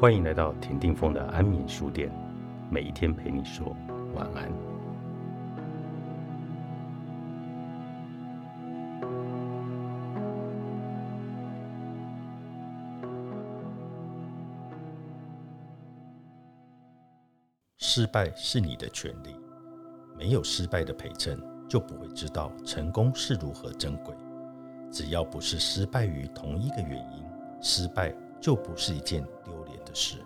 欢迎来到田定峰的安眠书店，每一天陪你说晚安。失败是你的权利，没有失败的陪衬，就不会知道成功是如何珍贵。只要不是失败于同一个原因，失败就不是一件丢的事。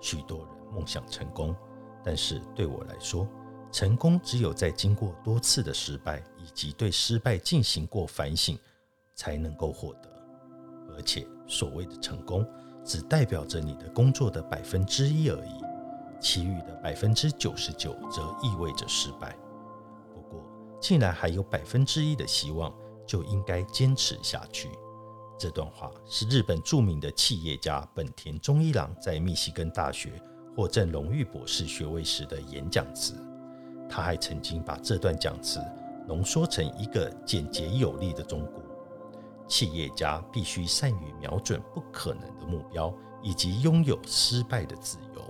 许多人梦想成功，但是对我来说，成功只有在经过多次的失败以及对失败进行过反省，才能够获得。而且，所谓的成功，只代表着你的工作的百分之一而已。其余的百分之九十九则意味着失败。不过，既然还有百分之一的希望，就应该坚持下去。这段话是日本著名的企业家本田忠一郎在密西根大学获赠荣誉博士学位时的演讲词。他还曾经把这段讲词浓缩成一个简洁有力的忠告：企业家必须善于瞄准不可能的目标，以及拥有失败的自由。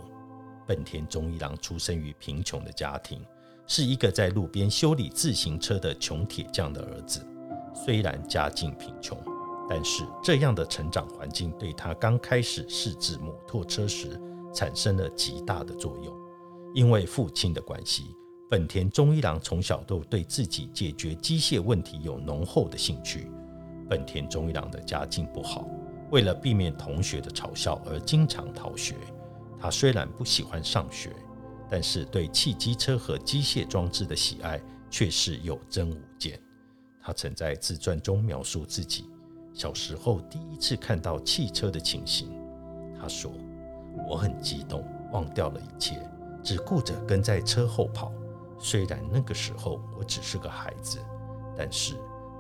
本田忠一郎出生于贫穷的家庭，是一个在路边修理自行车的穷铁匠的儿子。虽然家境贫穷，但是这样的成长环境对他刚开始试制摩托车时产生了极大的作用。因为父亲的关系，本田忠一郎从小都对自己解决机械问题有浓厚的兴趣。本田忠一郎的家境不好，为了避免同学的嘲笑而经常逃学。他虽然不喜欢上学，但是对汽机车和机械装置的喜爱却是有增无减。他曾在自传中描述自己小时候第一次看到汽车的情形。他说：“我很激动，忘掉了一切，只顾着跟在车后跑。虽然那个时候我只是个孩子，但是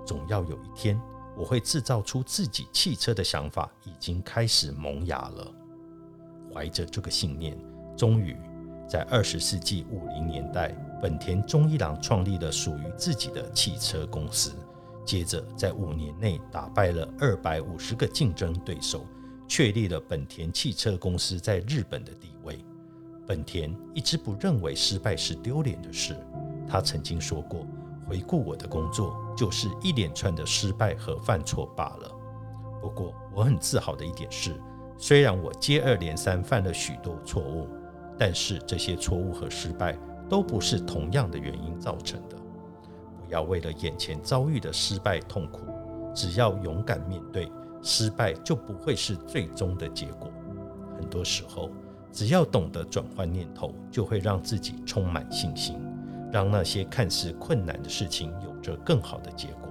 总要有一天，我会制造出自己汽车的想法已经开始萌芽了。”怀着这个信念，终于在二十世纪五零年代，本田忠一郎创立了属于自己的汽车公司。接着，在五年内打败了二百五十个竞争对手，确立了本田汽车公司在日本的地位。本田一直不认为失败是丢脸的事。他曾经说过：“回顾我的工作，就是一连串的失败和犯错罢了。”不过，我很自豪的一点是。虽然我接二连三犯了许多错误，但是这些错误和失败都不是同样的原因造成的。要为了眼前遭遇的失败痛苦，只要勇敢面对，失败就不会是最终的结果。很多时候，只要懂得转换念头，就会让自己充满信心，让那些看似困难的事情有着更好的结果。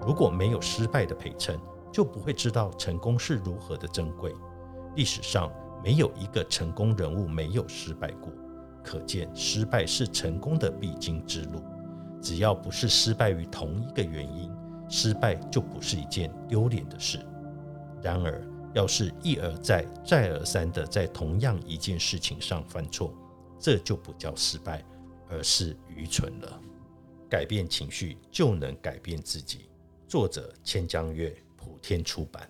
如果没有失败的陪衬，就不会知道成功是如何的珍贵。历史上没有一个成功人物没有失败过，可见失败是成功的必经之路。只要不是失败于同一个原因，失败就不是一件丢脸的事。然而，要是一而再、再而三的在同样一件事情上犯错，这就不叫失败，而是愚蠢了。改变情绪就能改变自己。作者：千江月。普天出版。